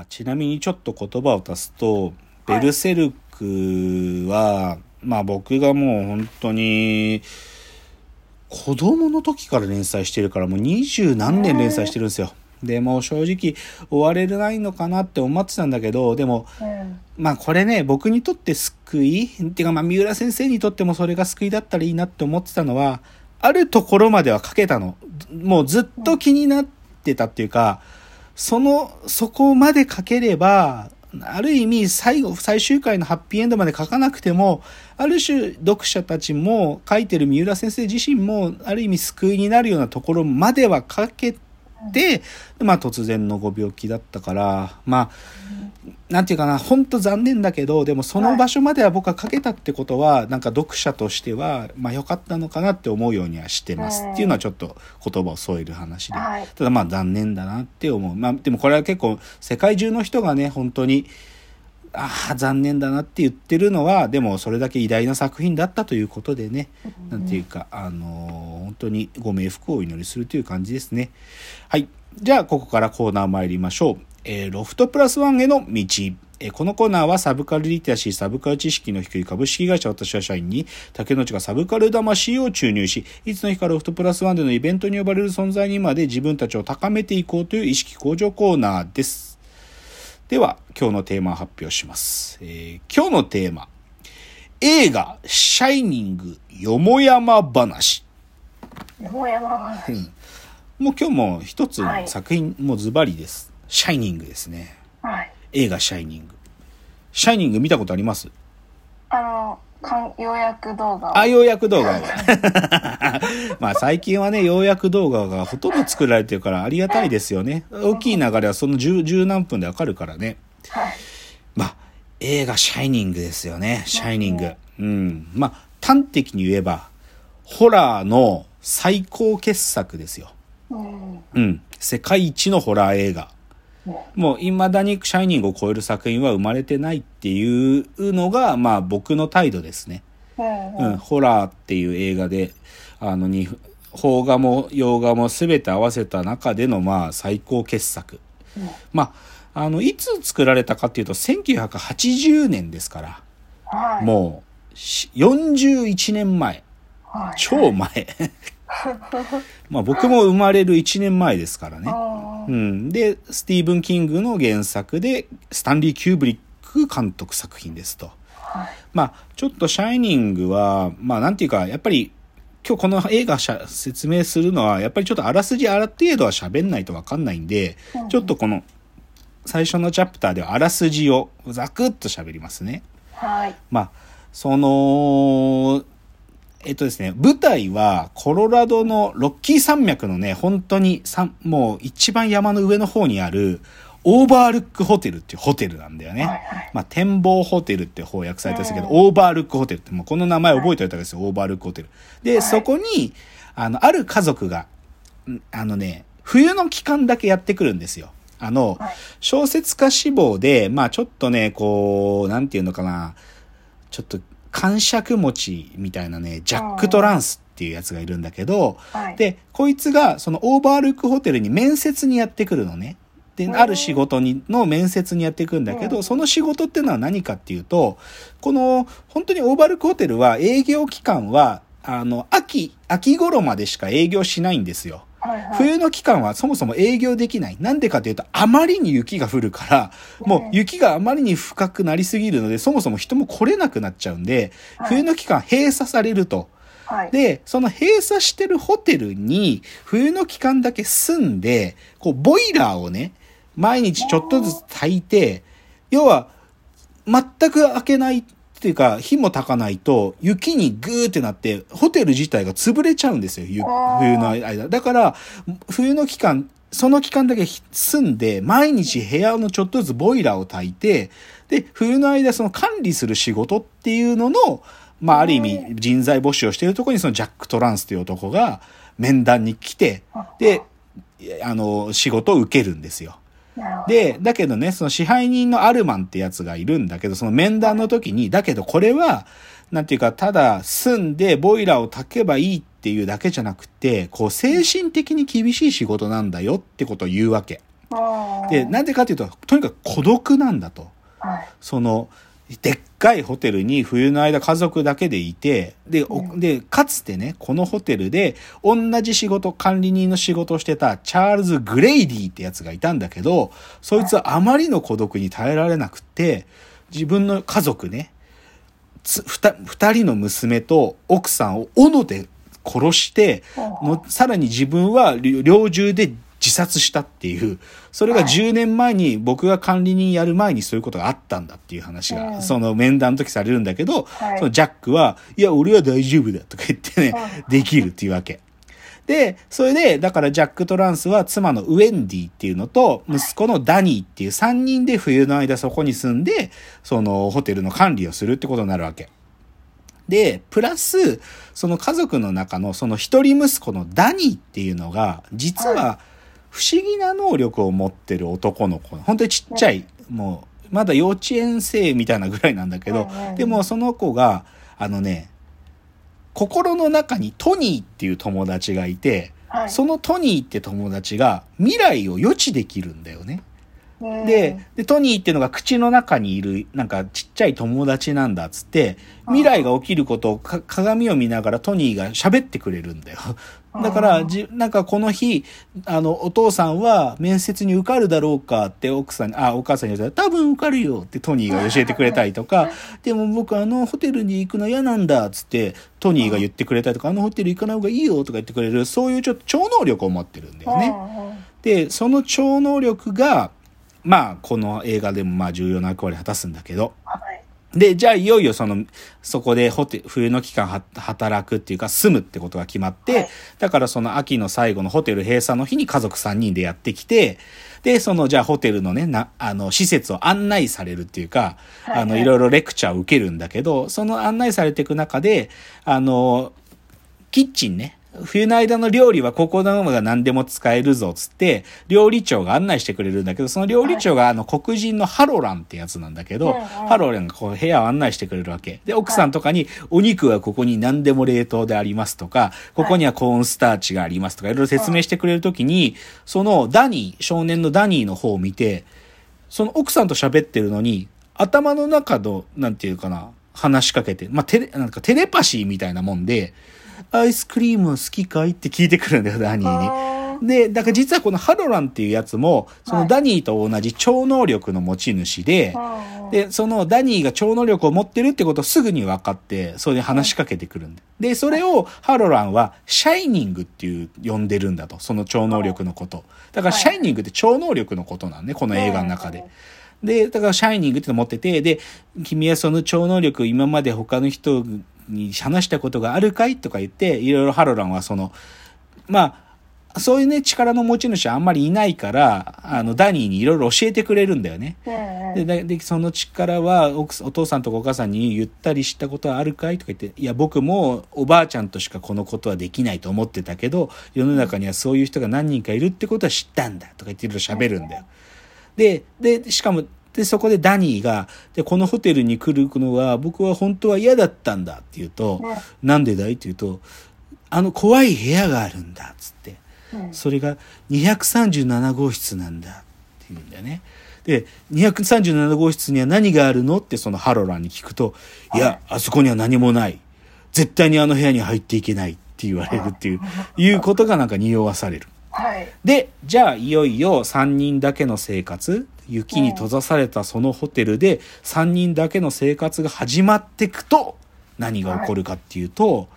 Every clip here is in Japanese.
あちなみにちょっと言葉を足すと、ベルセルクは、まあ僕がもう本当に、子供の時から連載してるからもう二十何年連載してるんですよ。でも正直終われないのかなって思ってたんだけどでも、うんまあこれね僕にとって救いっていうかまあ三浦先生にとってもそれが救いだったらいいなって思ってたのはあるところまでは書けたのもうずっと気になってたっていうかそのそこまで書ければある意味最後最終回のハッピーエンドまで書かなくてもある種読者たちも書いてる三浦先生自身もある意味救いになるようなところまでは書けてて、まあ突然のご病気だったからまあなんていうかな本当残念だけどでもその場所までは僕は書けたってことはなんか読者としてはまあ良かったのかなって思うようにはしてます。っていうのはちょっと言葉を添える話で。はい。ただまあ残念だなって思う。まあでもこれは結構世界中の人がね本当にああ残念だなって言ってるのはでもそれだけ偉大な作品だったということでね。なんていうかあのー本当にご冥福をお祈りするという感じですねはいじゃあここからコーナー参りましょう、えーロフトプラスワンへの道えーこのコーナーはサブカルリテラシー、サブカル知識の低い株式会社私は社員に竹之内がサブカル魂を注入し、いつの日かロフトプラスワンでのイベントに呼ばれる存在にまで自分たちを高めていこうという意識向上コーナーです。では、今日のテーマを発表します。えー今日のテーマ。映画、シャイニング、よもやま話。もう山がもう今日も一つはい作品、もうズバリです。シャイニングですね。はい映画シャイニング。シャイニング見たことあります？あのかん要約動画をあ、ようやく動画を。まあ最近はね、ようやく動画がほとんど作られてるからありがたいですよね。大きい流れはその十十何分でわかるからね。はいまあ、映画シャイニングですよね。シャイニング。うん。まあ、端的に言えば、ホラーの最高傑作ですよ。うんうん。世界一のホラー映画。うんもう、未だにシャイニングを超える作品は生まれてないっていうのが、まあ僕の態度ですね。うんうん、ホラーっていう映画で、あの、に、邦画も洋画も全て合わせた中での、まあ、最高傑作。まあ、あの、いつ作られたかっていうと、1980年ですから、はいもうし、41年前。はい超前。まあ、僕も生まれる1年前ですからね。あうん。で、スティーブン・キングの原作で、スタンリー・キューブリック監督作品ですと。はいまあ、ちょっとシャイニングは、まあ、なんていうか、やっぱり、今日この映画しゃ説明するのは、やっぱりちょっとあらすじある程度は喋んないとわかんないんで、うんちょっとこの、最初のチャプターではあらすじをざくっと喋りますね。はいまあ、その、えっとですね、舞台はコロラドのロッキー山脈のね、本当にさもう一番山の上の方にあるオーバールックホテルっていうホテルなんだよね。はいはいまあ、展望ホテルって翻訳されてるんですけど、うんオーバールックホテルって、もうこの名前覚えておいたんですよ、オーバールックホテル。で、はいそこに、あの、ある家族が、んあのね、冬の期間だけやってくるんですよ。あの、はい小説家志望で、まあちょっとね、こう、なんていうのかな、ちょっと感触持ちみたいなね、ジャック・トランスっていうやつがいるんだけど、はいで、こいつがそのオーバールックホテルに面接にやってくるのね。で、うんある仕事に、の面接にやってくるんだけど、うんその仕事っていうのは何かっていうと、この、本当にオーバールックホテルは営業期間は、あの、秋、秋頃までしか営業しないんですよ。はいはい冬の期間はそもそも営業できない。なんでかというと、あまりに雪が降るから、もう雪があまりに深くなりすぎるので、そもそも人も来れなくなっちゃうんで、はい冬の期間閉鎖されると。はいで、その閉鎖してるホテルに、冬の期間だけ住んで、こう、ボイラーをね、毎日ちょっとずつ炊いて、要は、全く開けないっていうか、火も焚かないと、雪にグーってなって、ホテル自体が潰れちゃうんですよ、冬の間。だから、冬の期間、その期間だけ住んで、毎日部屋のちょっとずつボイラーを炊いて、で、冬の間その管理する仕事っていうのの、まあ、ある意味人材募集をしているところにそのジャック・トランスという男が面談に来て、で、あの、仕事を受けるんですよ。で、だけどね、その支配人のアルマンってやつがいるんだけど、その面談の時に、だけどこれは、なんていうか、ただ住んでボイラーを炊けばいいっていうだけじゃなくて、こう精神的に厳しい仕事なんだよってことを言うわけ。うんで、なんでかっていうと、とにかく孤独なんだと。はい。その、でっかいホテルに冬の間家族だけでいて、で、で、かつてね、このホテルで同じ仕事、管理人の仕事をしてたチャールズ・グレイディってやつがいたんだけど、そいつはあまりの孤独に耐えられなくって、自分の家族ね、つ二二人の娘と奥さんを斧で殺して、のさらに自分は猟猟銃で自殺したっていう、それがはい。10年前に僕が管理人やる前にそういうことがあったんだっていう話が、うんその面談の時されるんだけど、はい。そのジャックは、いや、俺は大丈夫だとか言ってね、うできるっていうわけ。で、それで、だからジャック・トランスは妻のウェンディっていうのと、息子のダニーっていう3人で冬の間そこに住んで、そのホテルの管理をするってことになるわけ。で、プラス、その家族の中のその一人息子のダニーっていうのが、実は不思議な能力を持ってる男の子。本当にちっちゃい、もう、まだ幼稚園生みたいなぐらいなんだけどでもその子が、あのね、心の中にトニーっていう友達がいて、はい。そのトニーって友達が未来を予知できるんだよね。うんで、で、トニーっていうのが口の中にいる、なんかちっちゃい友達なんだっつって、未来が起きることをか鏡を見ながらトニーが喋ってくれるんだよ。だから、じ、なんかこの日、あの、お父さんは面接に受かるだろうかって奥さんに、あ、お母さんに言ったら、多分受かるよってトニーが教えてくれたりとか、でも僕あのホテルに行くの嫌なんだっつって、トニーが言ってくれたりとか、あのホテル行かない方がいいよとか言ってくれる、そういうちょっと超能力を持ってるんだよね。で、その超能力が、まあ、この映画でもまあ重要な役割を果たすんだけど、はい。で、じゃあいよいよその、そこでホテ冬の期間は働くっていうか住むってことが決まって、はいだからその秋の最後のホテル閉鎖の日に家族3人でやってきて、で、そのじゃあホテルのね、な、あの、施設を案内されるっていうか、はいあの、いろいろレクチャーを受けるんだけど、その案内されていく中で、あの、キッチンね。冬の間の料理はここのものが何でも使えるぞ、つって、料理長が案内してくれるんだけど、その料理長があの黒人のハロランってやつなんだけど、うんうんハロランがこう部屋を案内してくれるわけ。で、奥さんとかに、お肉はここに何でも冷凍でありますとか、ここにはコーンスターチがありますとか、いろいろ説明してくれるときに、そのダニー、少年のダニーの方を見て、その奥さんと喋ってるのに、頭の中の、なんていうかな、話しかけて、まあ、テレ、なんかテレパシーみたいなもんで、アイスクリーム好きかいって聞いてくるんだよ、ダニーに。で、だから実はこのハロランっていうやつも、そのダニーと同じ超能力の持ち主で、うんで、そのダニーが超能力を持ってるってことをすぐに分かって、それで話しかけてくるんだ。で、それをハロランは、シャイニングっていう呼んでるんだと。その超能力のこと。だから、はいシャイニングって超能力のことなんね、この映画の中で。で、だから、シャイニングっての持ってて、で、君はその超能力今まで他の人に話したことがあるかいとか言って、いろいろハロランはその、まあ、そういうね、力の持ち主はあんまりいないから、あの、ダニーにいろいろ教えてくれるんだよね。でででその力は奥お父さんとかお母さんに言ったりしたことはあるかいとか言って「いや僕もおばあちゃんとしかこのことはできないと思ってたけど世の中にはそういう人が何人かいるってことは知ったんだ」とか言っていろいろ喋るんだよ。ででしかもでそこでダニーがで「このホテルに来るのは僕は本当は嫌だったんだ」って言うとうん「なんでだい?」って言うと「あの怖い部屋があるんだ」っつって。うんそれが237号室なんだって言うんだよね。で、237号室には何があるのってそのハロランに聞くと、いや、あそこには何もない。絶対にあの部屋に入っていけないって言われるっていう、いうことがなんか匂わされる。はい。で、じゃあいよいよ3人だけの生活、雪に閉ざされたそのホテルで3人だけの生活が始まっていくと、何が起こるかっていうと、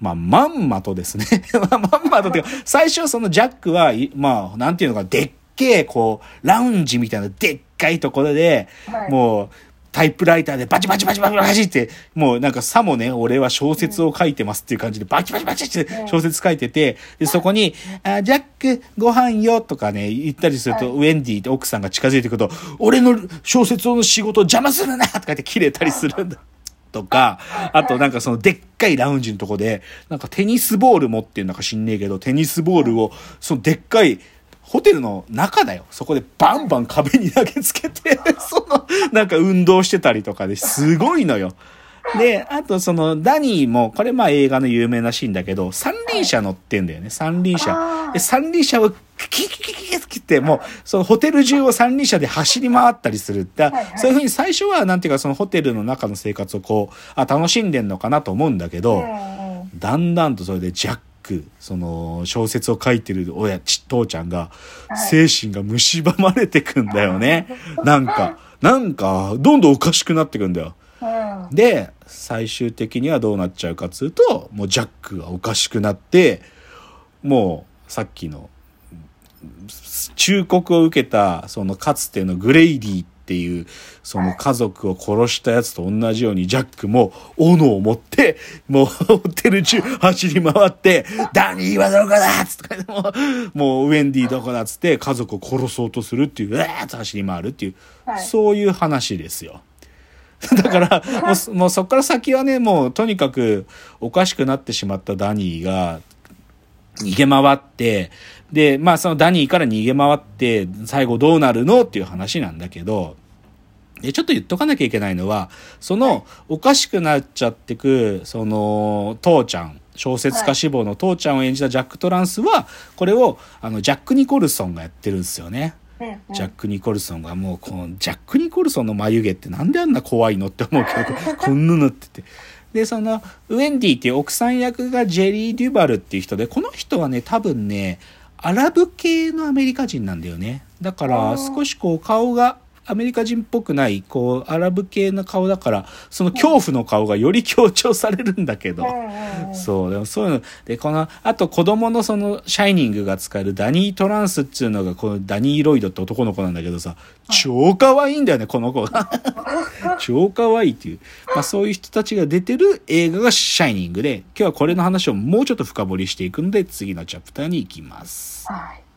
まあ、まんまとですね。まあまんまとっていうか、最初そのジャックは、いまあ、なんていうのか、でっけえ、こう、ラウンジみたいなでっかいところで、はいもう、タイプライターでバチバチバチバチバチって、もうなんかさもね、俺は小説を書いてますっていう感じでバチバチバチって小説書いてて、で、そこに、あジャック、ご飯よとかね、言ったりすると、はいウェンディって奥さんが近づいてくると、俺の小説の仕事を邪魔するなとか言って切れたりするんだ。とか、あとなんかそのでっかいラウンジのとこで、なんかテニスボール持ってんのか知んねえけど、テニスボールを、そのでっかい、ホテルの中だよ。そこでバンバン壁に投げつけて、その、なんか運動してたりとかですごいのよ。で、あとそのダニーも、これまあ映画の有名なシーンだけど、三輪車乗ってんだよね、三輪車。で、三輪車をキキキキキキって、もう、そのホテル中を三輪車で走り回ったりするって、そういうふうに最初は、なんていうか、そのホテルの中の生活をこう、あ、楽しんでんのかなと思うんだけど、だんだんとそれでジャック、その小説を書いてる親、ち、父ちゃんが、はい精神が蝕まれてくんだよね。なんか、なんか、どんどんおかしくなってくんだよ。うんで、最終的にはどうなっちゃうかっつうと、もうジャックがおかしくなって、もう、さっきの、忠告を受けた、そのかつてのグレイディっていう、その家族を殺したやつと同じように、ジャックも斧を持って、もうホテル中走り回って、ダニーはどこだっつって、もう、もうウェンディどこだっつって家族を殺そうとするっていう、うわーっと走り回るっていう、はいそういう話ですよ。だから、もうそ、もうそこから先はね、もうとにかくおかしくなってしまったダニーが逃げ回って、で、まあそのダニーから逃げ回って、最後どうなるのっていう話なんだけど、で、ちょっと言っとかなきゃいけないのは、その、おかしくなっちゃってく、その、父ちゃん、小説家志望の父ちゃんを演じたジャック・トランスは、これを、あの、ジャック・ニコルソンがやってるんですよね。ジャック・ニコルソンがもうこのジャック・ニコルソンの眉毛ってなんであんな怖いのって思うけど こんなのってて。でそのウェンディっていう奥さん役がジェリー・デュバルっていう人でこの人はね多分ねアラブ系のアメリカ人なんだよね。だから少しこう顔がアメリカ人っぽくないこうアラブ系の顔だからその恐怖の顔がより強調されるんだけど、そう、でもそういうの、で、この、あと子供のその、シャイニングが使えるダニー・トランスっていうのが、このダニー・ロイドって男の子なんだけどさ、超可愛いんだよね、この子が。超可愛いっていう。まあそういう人たちが出てる映画がシャイニングで、今日はこれの話をもうちょっと深掘りしていくので、次のチャプターに行きます。はい